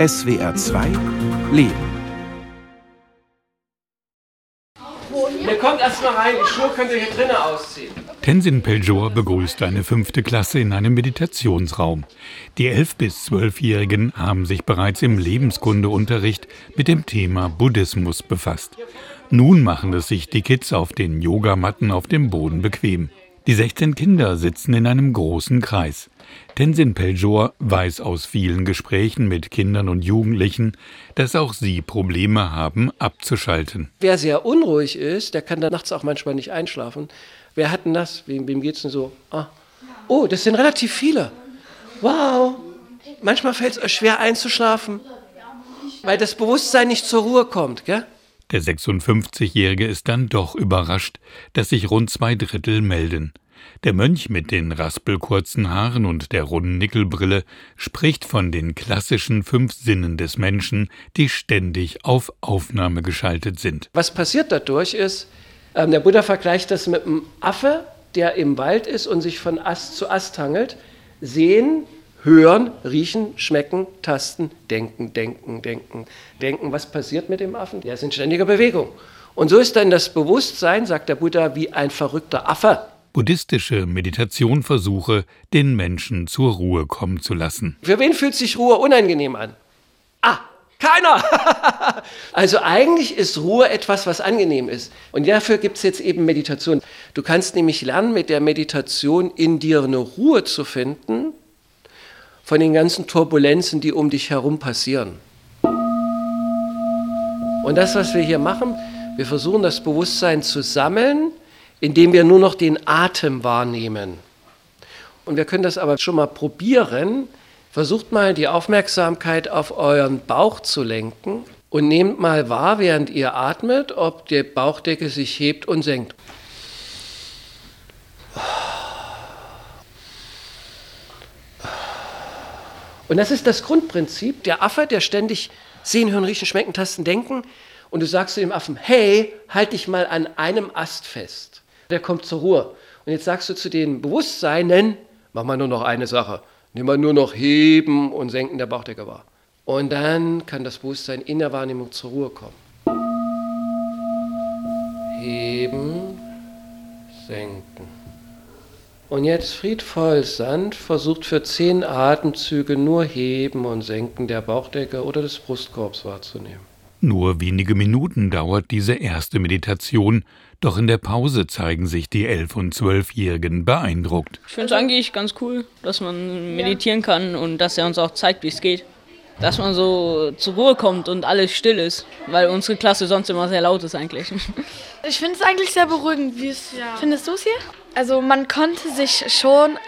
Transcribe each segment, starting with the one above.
SWR 2 Leben. Ihr kommt erstmal rein, die Schuhe könnt ihr hier drinnen ausziehen. Tenzin Peljor begrüßt eine fünfte Klasse in einem Meditationsraum. Die 11- bis 12-Jährigen haben sich bereits im Lebenskundeunterricht mit dem Thema Buddhismus befasst. Nun machen es sich die Kids auf den Yogamatten auf dem Boden bequem. Die 16 Kinder sitzen in einem großen Kreis. Tenzin Peljor weiß aus vielen Gesprächen mit Kindern und Jugendlichen, dass auch sie Probleme haben, abzuschalten. Wer sehr unruhig ist, der kann da nachts auch manchmal nicht einschlafen. Wer hat denn das? Wem, wem geht es denn so? Ah. Oh, das sind relativ viele. Wow. Manchmal fällt es euch schwer einzuschlafen, weil das Bewusstsein nicht zur Ruhe kommt, gell? Der 56-Jährige ist dann doch überrascht, dass sich rund zwei Drittel melden. Der Mönch mit den raspelkurzen Haaren und der runden Nickelbrille spricht von den klassischen fünf Sinnen des Menschen, die ständig auf Aufnahme geschaltet sind. Was passiert dadurch ist, ähm, der Buddha vergleicht das mit einem Affe, der im Wald ist und sich von Ast zu Ast hangelt. Sehen, hören, riechen, schmecken, tasten, denken, denken, denken, denken. Was passiert mit dem Affen? Der ist in ständiger Bewegung. Und so ist dann das Bewusstsein, sagt der Buddha, wie ein verrückter Affe. Buddhistische Meditation versuche, den Menschen zur Ruhe kommen zu lassen. Für wen fühlt sich Ruhe unangenehm an? Ah, keiner! also eigentlich ist Ruhe etwas, was angenehm ist. Und dafür gibt es jetzt eben Meditation. Du kannst nämlich lernen, mit der Meditation in dir eine Ruhe zu finden von den ganzen Turbulenzen, die um dich herum passieren. Und das, was wir hier machen, wir versuchen das Bewusstsein zu sammeln, indem wir nur noch den Atem wahrnehmen. Und wir können das aber schon mal probieren. Versucht mal die Aufmerksamkeit auf euren Bauch zu lenken und nehmt mal wahr, während ihr atmet, ob die Bauchdecke sich hebt und senkt. Und das ist das Grundprinzip. Der Affe, der ständig sehen, hören, riechen, schmecken, tasten, denken. Und du sagst zu dem Affen, hey, halt dich mal an einem Ast fest. Der kommt zur Ruhe. Und jetzt sagst du zu den Bewusstseinen, mach mal nur noch eine Sache. Nimm mal nur noch Heben und Senken der Bauchdecke wahr. Und dann kann das Bewusstsein in der Wahrnehmung zur Ruhe kommen. Heben, senken. Und jetzt friedvoll sanft versucht für zehn Atemzüge nur Heben und Senken der Bauchdecke oder des Brustkorbs wahrzunehmen. Nur wenige Minuten dauert diese erste Meditation, doch in der Pause zeigen sich die Elf- und Zwölfjährigen beeindruckt. Ich finde es eigentlich ganz cool, dass man meditieren kann und dass er uns auch zeigt, wie es geht. Dass man so zur Ruhe kommt und alles still ist, weil unsere Klasse sonst immer sehr laut ist eigentlich. Ich finde es eigentlich sehr beruhigend. Wie ja. findest du es hier? Also man konnte sich schon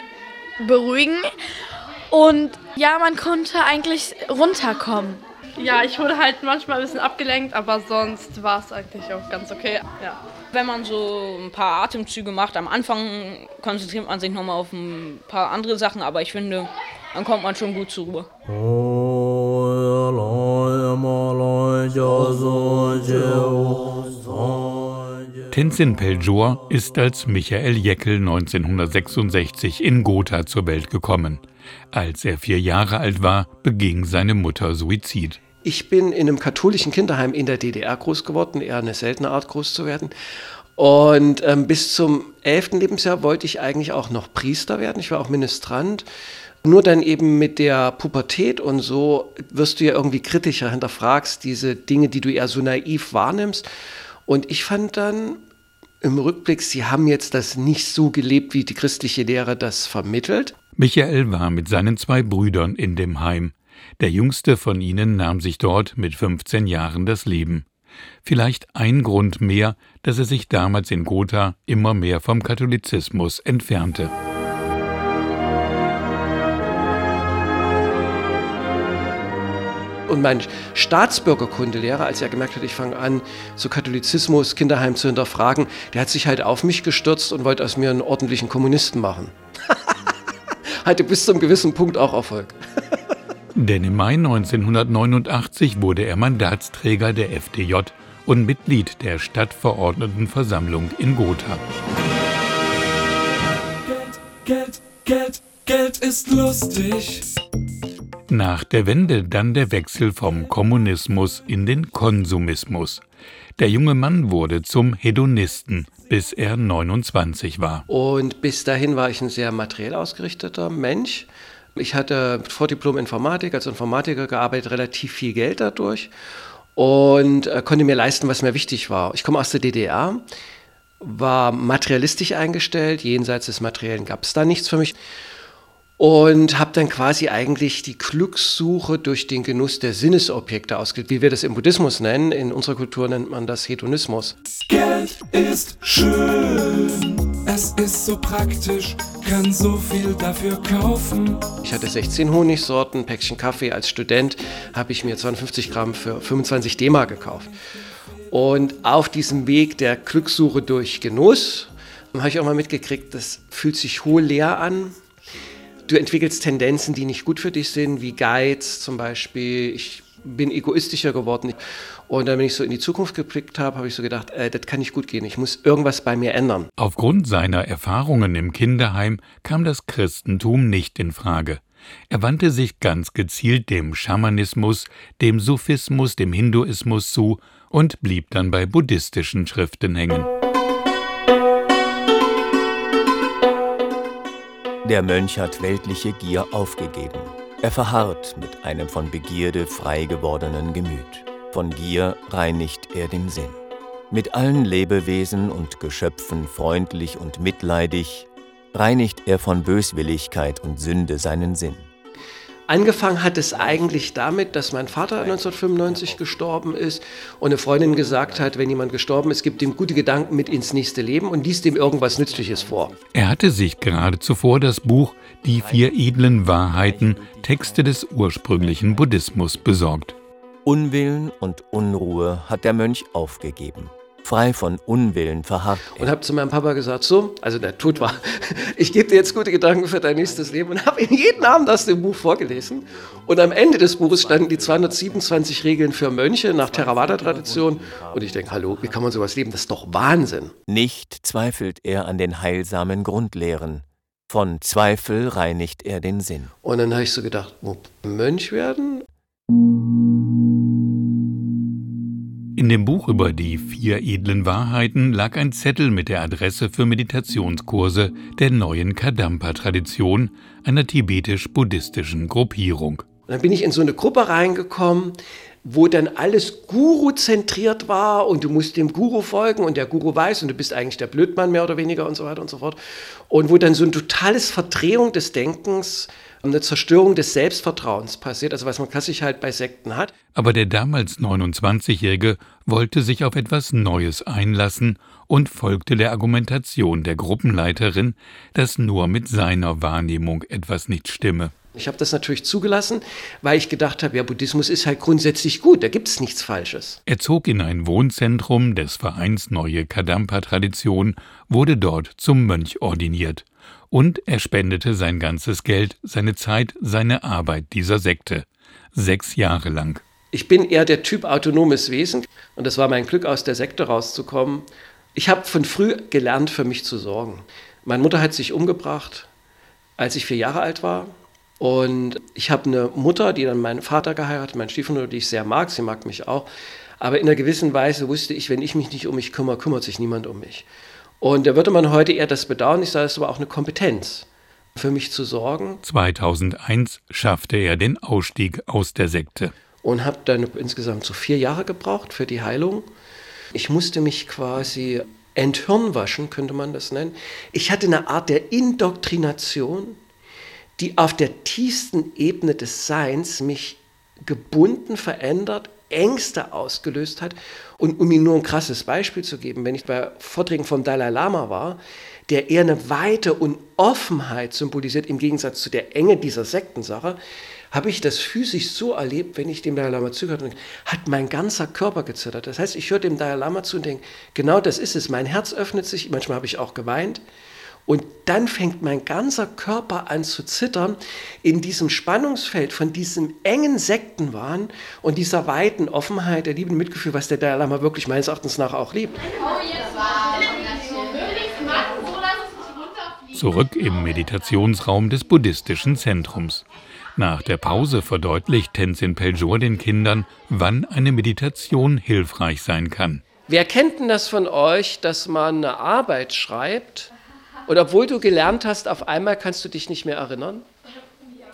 beruhigen und ja, man konnte eigentlich runterkommen. Ja, ich wurde halt manchmal ein bisschen abgelenkt, aber sonst war es eigentlich auch ganz okay. Ja. Wenn man so ein paar Atemzüge macht, am Anfang konzentriert man sich nochmal auf ein paar andere Sachen, aber ich finde, dann kommt man schon gut zur Ruhe. Tenzin Peljor ist als Michael Jeckel 1966 in Gotha zur Welt gekommen. Als er vier Jahre alt war, beging seine Mutter Suizid. Ich bin in einem katholischen Kinderheim in der DDR groß geworden, eher eine seltene Art groß zu werden. Und ähm, bis zum elften Lebensjahr wollte ich eigentlich auch noch Priester werden. Ich war auch Ministrant. Nur dann eben mit der Pubertät und so wirst du ja irgendwie kritischer, hinterfragst diese Dinge, die du eher so naiv wahrnimmst. Und ich fand dann im Rückblick, sie haben jetzt das nicht so gelebt, wie die christliche Lehre das vermittelt. Michael war mit seinen zwei Brüdern in dem Heim. Der jüngste von ihnen nahm sich dort mit 15 Jahren das Leben. Vielleicht ein Grund mehr, dass er sich damals in Gotha immer mehr vom Katholizismus entfernte. Und mein Staatsbürgerkundelehrer, als er gemerkt hat, ich fange an, so Katholizismus, Kinderheim zu hinterfragen, der hat sich halt auf mich gestürzt und wollte aus mir einen ordentlichen Kommunisten machen. Hatte bis zum gewissen Punkt auch Erfolg. Denn im Mai 1989 wurde er Mandatsträger der FDJ und Mitglied der Stadtverordnetenversammlung in Gotha. Geld, Geld, Geld, Geld ist lustig. Nach der Wende dann der Wechsel vom Kommunismus in den Konsumismus. Der junge Mann wurde zum Hedonisten, bis er 29 war. Und bis dahin war ich ein sehr materiell ausgerichteter Mensch. Ich hatte vor Diplom Informatik, als Informatiker gearbeitet, relativ viel Geld dadurch und äh, konnte mir leisten, was mir wichtig war. Ich komme aus der DDR, war materialistisch eingestellt, jenseits des Materiellen gab es da nichts für mich und habe dann quasi eigentlich die Glückssuche durch den Genuss der Sinnesobjekte ausgelegt, wie wir das im Buddhismus nennen. In unserer Kultur nennt man das Hedonismus. Geld ist schön, es ist so praktisch, kann so viel dafür kaufen. Ich hatte 16 Honigsorten, Päckchen Kaffee. Als Student habe ich mir 52 Gramm für 25 D-Mark gekauft. Und auf diesem Weg der Glückssuche durch Genuss habe ich auch mal mitgekriegt, das fühlt sich hohl leer an Du entwickelst Tendenzen, die nicht gut für dich sind, wie Geiz zum Beispiel. Ich bin egoistischer geworden. Und dann, wenn ich so in die Zukunft geblickt habe, habe ich so gedacht, äh, das kann nicht gut gehen. Ich muss irgendwas bei mir ändern. Aufgrund seiner Erfahrungen im Kinderheim kam das Christentum nicht in Frage. Er wandte sich ganz gezielt dem Schamanismus, dem Sufismus, dem Hinduismus zu und blieb dann bei buddhistischen Schriften hängen. Der Mönch hat weltliche Gier aufgegeben. Er verharrt mit einem von Begierde frei gewordenen Gemüt. Von Gier reinigt er den Sinn. Mit allen Lebewesen und Geschöpfen freundlich und mitleidig reinigt er von Böswilligkeit und Sünde seinen Sinn. Angefangen hat es eigentlich damit, dass mein Vater 1995 gestorben ist und eine Freundin gesagt hat, wenn jemand gestorben ist, gibt ihm gute Gedanken mit ins nächste Leben und liest ihm irgendwas Nützliches vor. Er hatte sich gerade zuvor das Buch Die vier edlen Wahrheiten, Texte des ursprünglichen Buddhismus besorgt. Unwillen und Unruhe hat der Mönch aufgegeben frei von Unwillen verharrt. Und habe zu meinem Papa gesagt, so, also der tot war, ich gebe dir jetzt gute Gedanken für dein nächstes Leben und habe ihm jeden Abend aus dem Buch vorgelesen. Und am Ende des Buches standen die 227 Regeln für Mönche nach Theravada-Tradition. Und ich denke, hallo, wie kann man sowas leben? Das ist doch Wahnsinn. Nicht zweifelt er an den heilsamen Grundlehren. Von Zweifel reinigt er den Sinn. Und dann habe ich so gedacht, Mönch werden? In dem Buch über die vier edlen Wahrheiten lag ein Zettel mit der Adresse für Meditationskurse der neuen Kadampa-Tradition, einer tibetisch-buddhistischen Gruppierung. Und dann bin ich in so eine Gruppe reingekommen, wo dann alles Guru-zentriert war und du musst dem Guru folgen und der Guru weiß und du bist eigentlich der Blödmann mehr oder weniger und so weiter und so fort. Und wo dann so eine totales Verdrehung des Denkens eine Zerstörung des Selbstvertrauens passiert, also was man klassisch halt bei Sekten hat. Aber der damals 29-Jährige wollte sich auf etwas Neues einlassen und folgte der Argumentation der Gruppenleiterin, dass nur mit seiner Wahrnehmung etwas nicht stimme. Ich habe das natürlich zugelassen, weil ich gedacht habe, ja, Buddhismus ist halt grundsätzlich gut, da gibt es nichts Falsches. Er zog in ein Wohnzentrum des Vereins Neue Kadampa-Tradition, wurde dort zum Mönch ordiniert und er spendete sein ganzes Geld, seine Zeit, seine Arbeit dieser Sekte. Sechs Jahre lang. Ich bin eher der Typ autonomes Wesen und es war mein Glück, aus der Sekte rauszukommen. Ich habe von früh gelernt, für mich zu sorgen. Meine Mutter hat sich umgebracht, als ich vier Jahre alt war. Und ich habe eine Mutter, die dann meinen Vater geheiratet, meinen Stiefvater, die ich sehr mag. Sie mag mich auch. Aber in einer gewissen Weise wusste ich, wenn ich mich nicht um mich kümmere, kümmert sich niemand um mich. Und da würde man heute eher das bedauern. Ich sage, es war auch eine Kompetenz, für mich zu sorgen. 2001 schaffte er den Ausstieg aus der Sekte. Und habe dann insgesamt so vier Jahre gebraucht für die Heilung. Ich musste mich quasi enthirnwaschen, könnte man das nennen. Ich hatte eine Art der Indoktrination, die auf der tiefsten Ebene des Seins mich gebunden, verändert, Ängste ausgelöst hat. Und um Ihnen nur ein krasses Beispiel zu geben, wenn ich bei Vorträgen vom Dalai Lama war, der eher eine Weite und Offenheit symbolisiert im Gegensatz zu der Enge dieser Sektensache, habe ich das physisch so erlebt, wenn ich dem Dalai Lama zugehört habe, hat mein ganzer Körper gezittert. Das heißt, ich höre dem Dalai Lama zu und denke, genau das ist es. Mein Herz öffnet sich, manchmal habe ich auch geweint. Und dann fängt mein ganzer Körper an zu zittern in diesem Spannungsfeld von diesem engen Sektenwahn und dieser weiten Offenheit, der lieben Mitgefühl, was der Dalai Lama wirklich meines Erachtens nach auch liebt. Zurück im Meditationsraum des buddhistischen Zentrums. Nach der Pause verdeutlicht Tenzin Peljor den Kindern, wann eine Meditation hilfreich sein kann. Wer kennt denn das von euch, dass man eine Arbeit schreibt und obwohl du gelernt hast, auf einmal kannst du dich nicht mehr erinnern?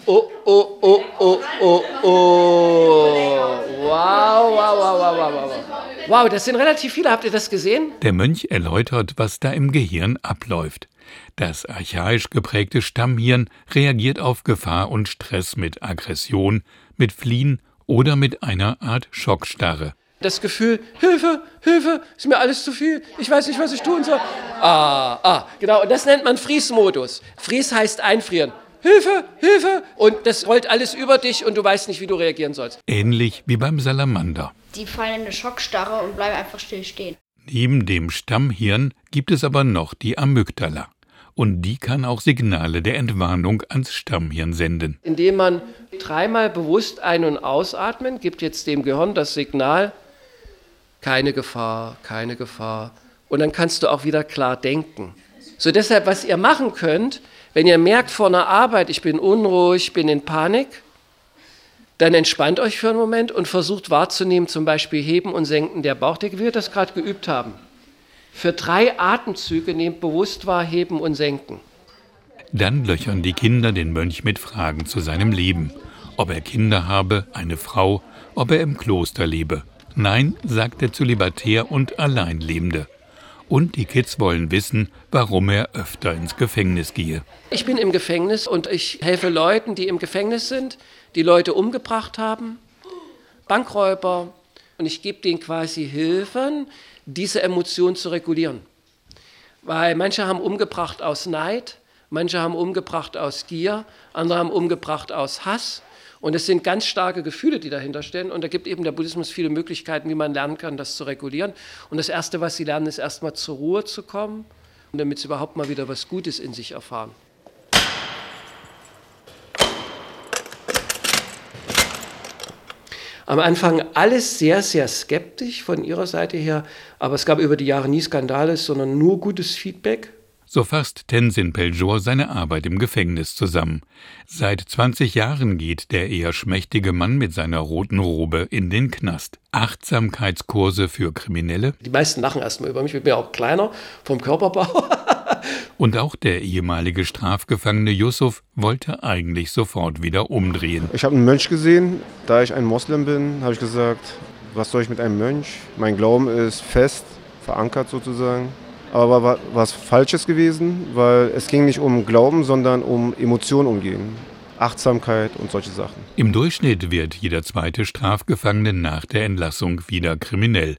Oh, oh, oh, oh, oh, oh. Wow, wow, wow, wow, wow, wow. Wow, das sind relativ viele. Habt ihr das gesehen? Der Mönch erläutert, was da im Gehirn abläuft. Das archaisch geprägte Stammhirn reagiert auf Gefahr und Stress mit Aggression, mit Fliehen oder mit einer Art Schockstarre. Das Gefühl, Hilfe, Hilfe, ist mir alles zu viel, ich weiß nicht, was ich tun soll. Ah, ah, genau, und das nennt man Freeze-Modus. Freeze heißt einfrieren. Hilfe, Hilfe! Und das rollt alles über dich und du weißt nicht, wie du reagieren sollst. Ähnlich wie beim Salamander. Die fallen in eine Schockstarre und bleiben einfach still stehen. Neben dem Stammhirn gibt es aber noch die Amygdala. Und die kann auch Signale der Entwarnung ans Stammhirn senden. Indem man dreimal bewusst ein- und ausatmen, gibt jetzt dem Gehirn das Signal, keine Gefahr, keine Gefahr. Und dann kannst du auch wieder klar denken. So deshalb, was ihr machen könnt, wenn ihr merkt vor einer Arbeit, ich bin unruhig, bin in Panik, dann entspannt euch für einen Moment und versucht wahrzunehmen, zum Beispiel Heben und Senken der Bauchdecke, wie wir das gerade geübt haben. Für drei Atemzüge nehmt bewusst wahr, heben und senken. Dann löchern die Kinder den Mönch mit Fragen zu seinem Leben. Ob er Kinder habe, eine Frau, ob er im Kloster lebe. Nein, sagt der Zölibatär und Alleinlebende. Und die Kids wollen wissen, warum er öfter ins Gefängnis gehe. Ich bin im Gefängnis und ich helfe Leuten, die im Gefängnis sind, die Leute umgebracht haben, Bankräuber. Und ich gebe denen quasi Hilfen, diese Emotion zu regulieren. Weil manche haben umgebracht aus Neid, manche haben umgebracht aus Gier, andere haben umgebracht aus Hass. Und es sind ganz starke Gefühle, die dahinter stehen. Und da gibt eben der Buddhismus viele Möglichkeiten, wie man lernen kann, das zu regulieren. Und das Erste, was sie lernen, ist erstmal zur Ruhe zu kommen, und damit sie überhaupt mal wieder was Gutes in sich erfahren. Am Anfang alles sehr, sehr skeptisch von ihrer Seite her, aber es gab über die Jahre nie Skandale, sondern nur gutes Feedback. So fasst Tenzin Peljor seine Arbeit im Gefängnis zusammen. Seit 20 Jahren geht der eher schmächtige Mann mit seiner roten Robe in den Knast. Achtsamkeitskurse für Kriminelle. Die meisten lachen erstmal über mich, ich bin ja auch kleiner vom Körperbau. Und auch der ehemalige Strafgefangene Yusuf wollte eigentlich sofort wieder umdrehen. Ich habe einen Mönch gesehen. Da ich ein Moslem bin, habe ich gesagt, was soll ich mit einem Mönch? Mein Glauben ist fest, verankert sozusagen. Aber war was Falsches gewesen, weil es ging nicht um Glauben, sondern um Emotionen umgehen. Achtsamkeit und solche Sachen. Im Durchschnitt wird jeder zweite Strafgefangene nach der Entlassung wieder kriminell.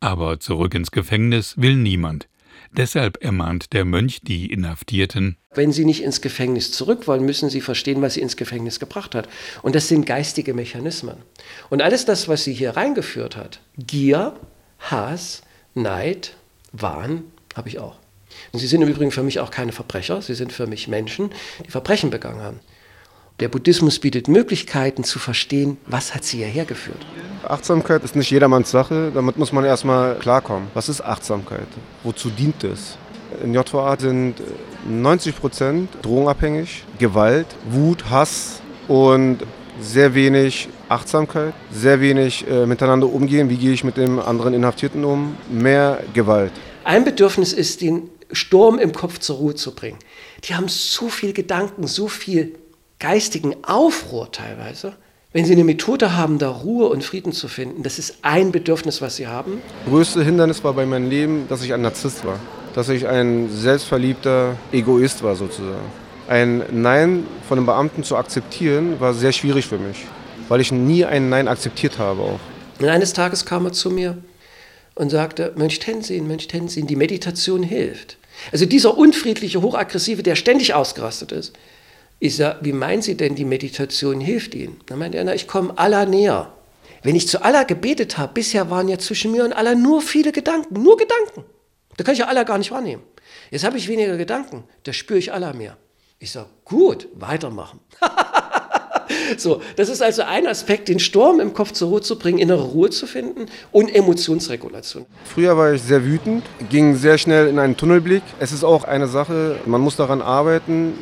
Aber zurück ins Gefängnis will niemand. Deshalb ermahnt der Mönch die Inhaftierten. Wenn sie nicht ins Gefängnis zurück wollen, müssen sie verstehen, was sie ins Gefängnis gebracht hat. Und das sind geistige Mechanismen. Und alles das, was sie hier reingeführt hat, Gier, Hass, Neid, Wahn, habe ich auch. Und sie sind im Übrigen für mich auch keine Verbrecher, sie sind für mich Menschen, die Verbrechen begangen haben. Der Buddhismus bietet Möglichkeiten zu verstehen, was hat sie hierher geführt. Achtsamkeit ist nicht jedermanns Sache, damit muss man erstmal klarkommen. Was ist Achtsamkeit? Wozu dient es? In JVA sind 90 Prozent drogenabhängig, Gewalt, Wut, Hass und sehr wenig Achtsamkeit, sehr wenig äh, miteinander umgehen. Wie gehe ich mit dem anderen Inhaftierten um? Mehr Gewalt. Ein Bedürfnis ist, den Sturm im Kopf zur Ruhe zu bringen. Die haben so viel Gedanken, so viel geistigen Aufruhr teilweise. Wenn sie eine Methode haben, da Ruhe und Frieden zu finden, das ist ein Bedürfnis, was sie haben. Das größte Hindernis war bei meinem Leben, dass ich ein Narzisst war. Dass ich ein selbstverliebter Egoist war sozusagen. Ein Nein von einem Beamten zu akzeptieren, war sehr schwierig für mich, weil ich nie ein Nein akzeptiert habe auch. Und eines Tages kam er zu mir und sagte, Mönch Tenzin, Mönch Tenzin, die Meditation hilft. Also dieser unfriedliche, hochaggressive, der ständig ausgerastet ist, ich sage, wie meinen Sie denn, die Meditation hilft Ihnen? Dann meinte er, na, ich komme Allah näher. Wenn ich zu Allah gebetet habe, bisher waren ja zwischen mir und Allah nur viele Gedanken, nur Gedanken. Da kann ich ja Allah gar nicht wahrnehmen. Jetzt habe ich weniger Gedanken, da spüre ich Allah mehr. Ich sage, gut, weitermachen. so, das ist also ein Aspekt, den Sturm im Kopf zur Ruhe zu bringen, innere Ruhe zu finden und Emotionsregulation. Früher war ich sehr wütend, ging sehr schnell in einen Tunnelblick. Es ist auch eine Sache, man muss daran arbeiten,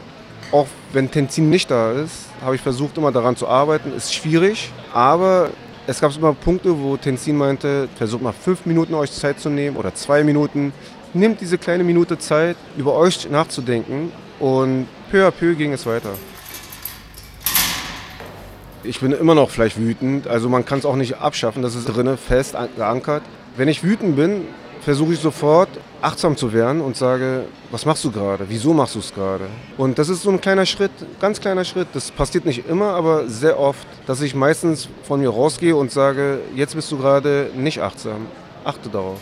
Auch wenn Tenzin nicht da ist, habe ich versucht, immer daran zu arbeiten. Ist schwierig, aber es gab immer Punkte, wo Tenzin meinte, versucht mal fünf Minuten euch Zeit zu nehmen oder zwei Minuten. Nehmt diese kleine Minute Zeit, über euch nachzudenken und peu à peu ging es weiter. Ich bin immer noch vielleicht wütend, also man kann es auch nicht abschaffen, das ist drinnen fest geankert. Wenn ich wütend bin, versuche ich sofort achtsam zu werden und sage, was machst du gerade? Wieso machst du es gerade? Und das ist so ein kleiner Schritt, ganz kleiner Schritt. Das passiert nicht immer, aber sehr oft, dass ich meistens von mir rausgehe und sage, jetzt bist du gerade nicht achtsam. Achte darauf.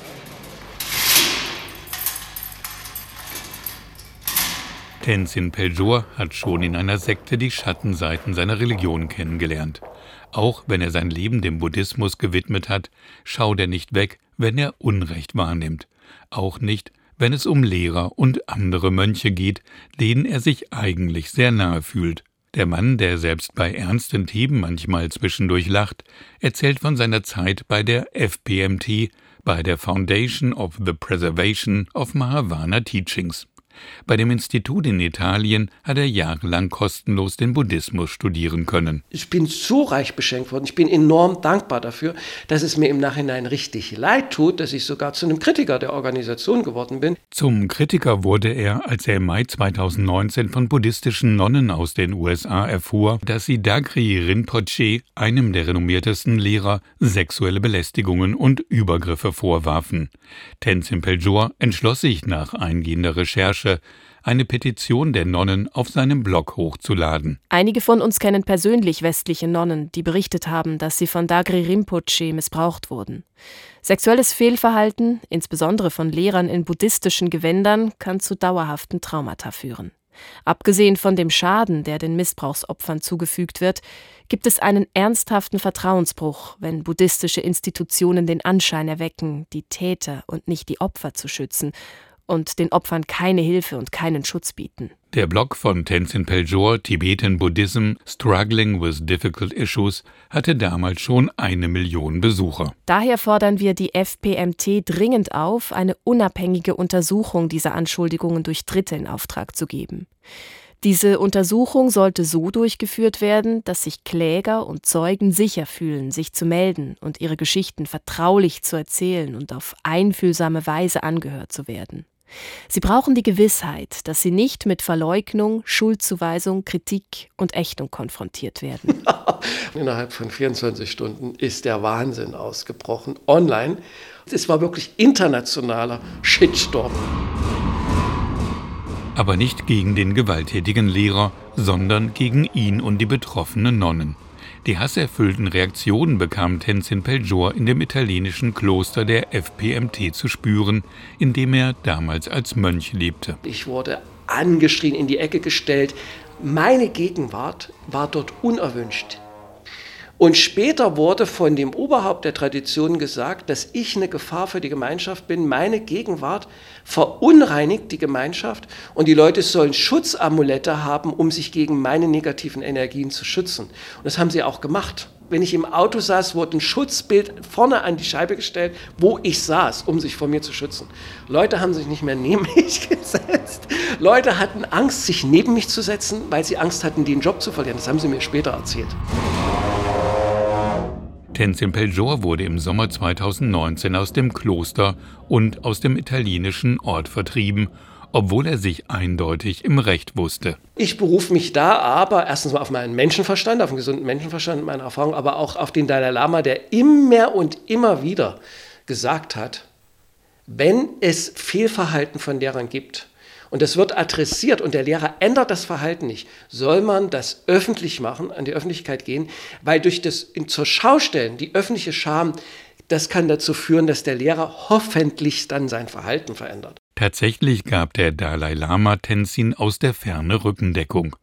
Tenzin Peljor hat schon in einer Sekte die Schattenseiten seiner Religion kennengelernt. Auch wenn er sein Leben dem Buddhismus gewidmet hat, schaut er nicht weg, wenn er Unrecht wahrnimmt. Auch nicht, wenn es um Lehrer und andere Mönche geht, denen er sich eigentlich sehr nahe fühlt. Der Mann, der selbst bei ernsten Themen manchmal zwischendurch lacht, erzählt von seiner Zeit bei der FPMT, bei der Foundation of the Preservation of Mahavana Teachings. Bei dem Institut in Italien hat er jahrelang kostenlos den Buddhismus studieren können. Ich bin so reich beschenkt worden. Ich bin enorm dankbar dafür, dass es mir im Nachhinein richtig leid tut, dass ich sogar zu einem Kritiker der Organisation geworden bin. Zum Kritiker wurde er, als er im Mai 2019 von buddhistischen Nonnen aus den USA erfuhr, dass sie Dagri Rinpoche, einem der renommiertesten Lehrer, sexuelle Belästigungen und Übergriffe vorwarfen. Tenzin Peljor entschloss sich nach eingehender Recherche Recherche eine Petition der Nonnen auf seinem Blog hochzuladen. Einige von uns kennen persönlich westliche Nonnen, die berichtet haben, dass sie von Dagri Rinpoche missbraucht wurden. Sexuelles Fehlverhalten, insbesondere von Lehrern in buddhistischen Gewändern, kann zu dauerhaften Traumata führen. Abgesehen von dem Schaden, der den Missbrauchsopfern zugefügt wird, gibt es einen ernsthaften Vertrauensbruch, wenn buddhistische Institutionen den Anschein erwecken, die Täter und nicht die Opfer zu schützen und den Opfern keine Hilfe und keinen Schutz bieten. Der Blog von Tenzin Peljor, Tibetan Buddhism, Struggling with Difficult Issues, hatte damals schon eine Million Besucher. Daher fordern wir die FPMT dringend auf, eine unabhängige Untersuchung dieser Anschuldigungen durch Dritte in Auftrag zu geben. Diese Untersuchung sollte so durchgeführt werden, dass sich Kläger und Zeugen sicher fühlen, sich zu melden und ihre Geschichten vertraulich zu erzählen und auf einfühlsame Weise angehört zu werden. Sie brauchen die Gewissheit, dass sie nicht mit Verleugnung, Schuldzuweisung, Kritik und Ächtung konfrontiert werden. Innerhalb von 24 Stunden ist der Wahnsinn ausgebrochen, online. Es war wirklich internationaler Shitstorm. Aber nicht gegen den gewalttätigen Lehrer, sondern gegen ihn und die betroffenen Nonnen. Die hasserfüllten Reaktionen bekam Tenzin Peljor in dem italienischen Kloster der FPMT zu spüren, in dem er damals als Mönch lebte. Ich wurde angeschrien, in die Ecke gestellt. Meine Gegenwart war dort unerwünscht. Und später wurde von dem Oberhaupt der Tradition gesagt, dass ich eine Gefahr für die Gemeinschaft bin. Meine Gegenwart verunreinigt die Gemeinschaft und die Leute sollen Schutzamulette haben, um sich gegen meine negativen Energien zu schützen. Und das haben sie auch gemacht. Wenn ich im Auto saß, wurde ein Schutzbild vorne an die Scheibe gestellt, wo ich saß, um sich vor mir zu schützen. Leute haben sich nicht mehr neben mich gesetzt. Leute hatten Angst, sich neben mich zu setzen, weil sie Angst hatten, den Job zu verlieren. Das haben sie mir später erzählt. Tenzin Peljor wurde im Sommer 2019 aus dem Kloster und aus dem italienischen Ort vertrieben, obwohl er sich eindeutig im Recht wusste. Ich berufe mich da aber erstens mal auf meinen Menschenverstand, auf einen gesunden Menschenverstand, meine Erfahrung, aber auch auf den Dalai Lama, der immer und immer wieder gesagt hat, wenn es Fehlverhalten von Lehrern gibt, und das wird adressiert und der Lehrer ändert das Verhalten nicht, soll man das öffentlich machen, an die Öffentlichkeit gehen, weil durch das zur Schaustellen, die öffentliche Scham, das kann dazu führen, dass der Lehrer hoffentlich dann sein Verhalten verändert. Tatsächlich gab der Dalai Lama Tenzin aus der Ferne Rückendeckung.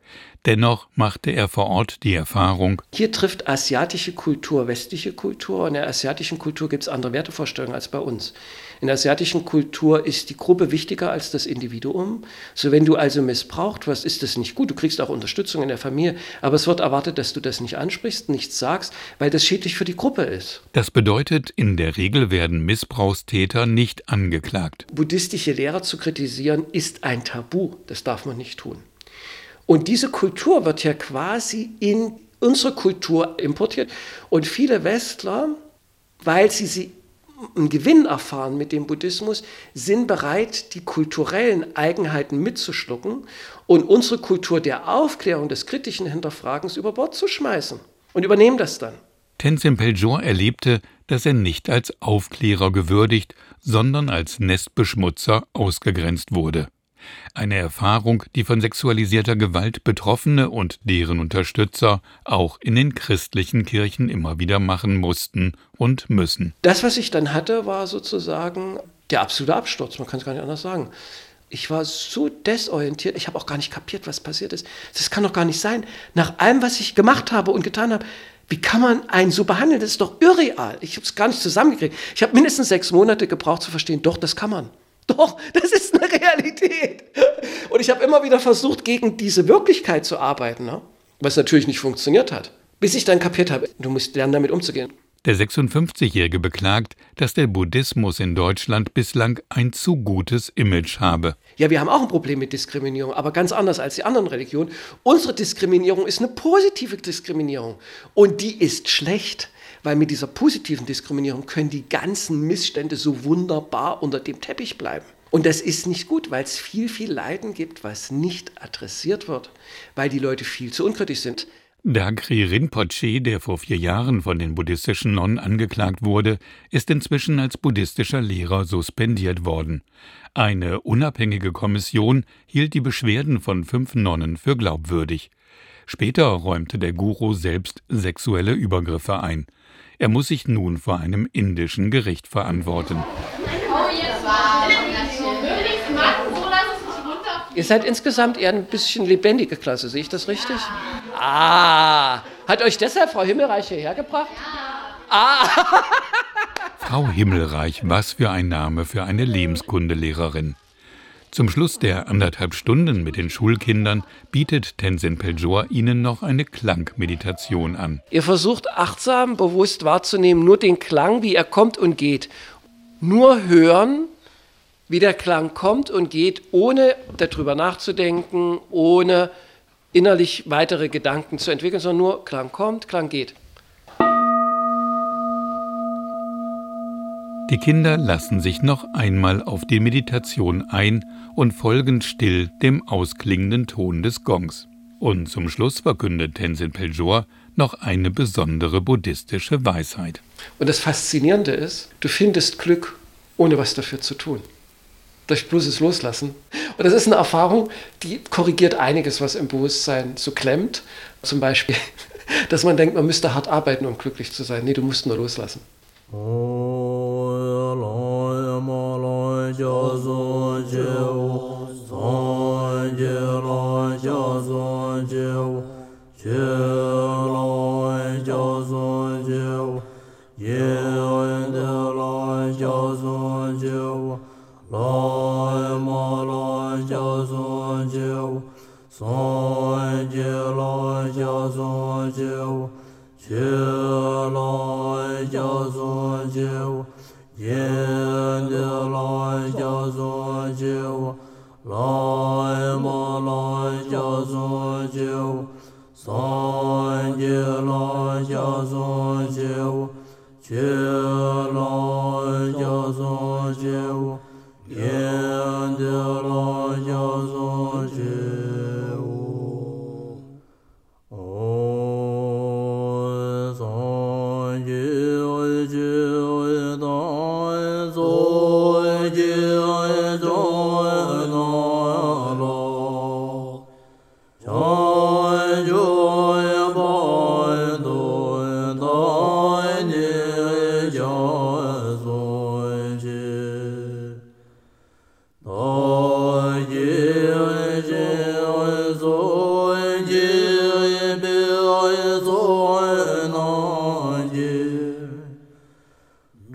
Dennoch machte er vor Ort die Erfahrung, hier trifft asiatische Kultur westliche Kultur und in der asiatischen Kultur gibt es andere Wertevorstellungen als bei uns. In der asiatischen Kultur ist die Gruppe wichtiger als das Individuum. So wenn du also missbraucht wirst, ist das nicht gut. Du kriegst auch Unterstützung in der Familie, aber es wird erwartet, dass du das nicht ansprichst, nichts sagst, weil das schädlich für die Gruppe ist. Das bedeutet, in der Regel werden Missbrauchstäter nicht angeklagt. Buddhistische Lehrer zu kritisieren ist ein Tabu. Das darf man nicht tun. Und diese Kultur wird ja quasi in unsere Kultur importiert. Und viele Westler, weil sie, sie einen Gewinn erfahren mit dem Buddhismus, sind bereit, die kulturellen Eigenheiten mitzuschlucken und unsere Kultur der Aufklärung, des kritischen Hinterfragens über Bord zu schmeißen und übernehmen das dann. Tenzin Pelchor erlebte, dass er nicht als Aufklärer gewürdigt, sondern als Nestbeschmutzer ausgegrenzt wurde. Eine Erfahrung, die von sexualisierter Gewalt Betroffene und deren Unterstützer auch in den christlichen Kirchen immer wieder machen mussten und müssen. Das, was ich dann hatte, war sozusagen der absolute Absturz, man kann es gar nicht anders sagen. Ich war so desorientiert, ich habe auch gar nicht kapiert, was passiert ist. Das kann doch gar nicht sein. Nach allem, was ich gemacht habe und getan habe, wie kann man einen so behandeln? Das ist doch irreal. Ich habe es gar nicht zusammengekriegt. Ich habe mindestens sechs Monate gebraucht zu verstehen, doch, das kann man. Doch, das ist eine Realität. Und ich habe immer wieder versucht, gegen diese Wirklichkeit zu arbeiten, ne? was natürlich nicht funktioniert hat. Bis ich dann kapiert habe, du musst lernen, damit umzugehen. Der 56-Jährige beklagt, dass der Buddhismus in Deutschland bislang ein zu gutes Image habe. Ja, wir haben auch ein Problem mit Diskriminierung, aber ganz anders als die anderen Religionen. Unsere Diskriminierung ist eine positive Diskriminierung und die ist schlecht weil mit dieser positiven Diskriminierung können die ganzen Missstände so wunderbar unter dem Teppich bleiben. Und das ist nicht gut, weil es viel, viel Leiden gibt, was nicht adressiert wird, weil die Leute viel zu unkritisch sind. Dagri Rinpoche, der vor vier Jahren von den buddhistischen Nonnen angeklagt wurde, ist inzwischen als buddhistischer Lehrer suspendiert worden. Eine unabhängige Kommission hielt die Beschwerden von fünf Nonnen für glaubwürdig. Später räumte der Guru selbst sexuelle Übergriffe ein. Er muss sich nun vor einem indischen Gericht verantworten. Ihr seid insgesamt eher ein bisschen lebendige Klasse, sehe ich das richtig? Ah, hat euch deshalb Frau Himmelreich hierher gebracht? Ah. Frau Himmelreich, was für ein Name für eine Lebenskundelehrerin. Zum Schluss der anderthalb Stunden mit den Schulkindern bietet Tenzin Peljoor ihnen noch eine Klangmeditation an. Ihr versucht achtsam, bewusst wahrzunehmen, nur den Klang, wie er kommt und geht. Nur hören, wie der Klang kommt und geht, ohne darüber nachzudenken, ohne innerlich weitere Gedanken zu entwickeln, sondern nur Klang kommt, Klang geht. Die Kinder lassen sich noch einmal auf die Meditation ein und folgen still dem ausklingenden Ton des Gongs. Und zum Schluss verkündet Tenzin Peljoor noch eine besondere buddhistische Weisheit. Und das Faszinierende ist, du findest Glück, ohne was dafür zu tun. Durch bloßes Loslassen. Und das ist eine Erfahrung, die korrigiert einiges, was im Bewusstsein so klemmt. Zum Beispiel, dass man denkt, man müsste hart arbeiten, um glücklich zu sein. Nee, du musst nur loslassen. Son Dieu, l'ange, son Dieu, 学来家做结我，也得来家做结我，来嘛来家做结我，三界来家做结我，学。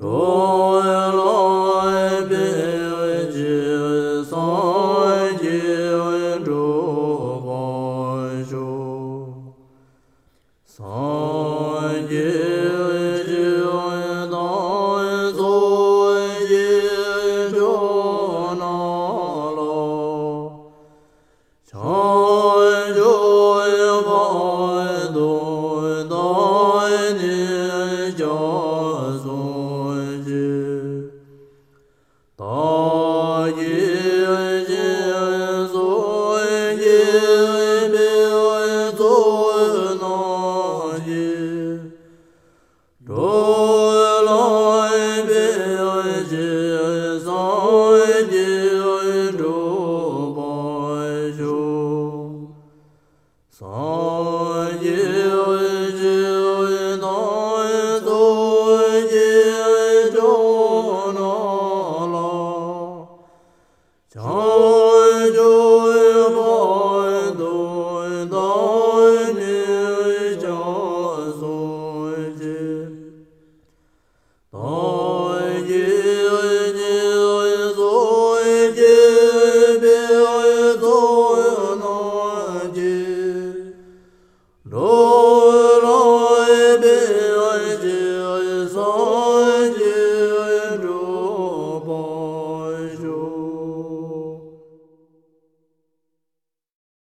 Oh.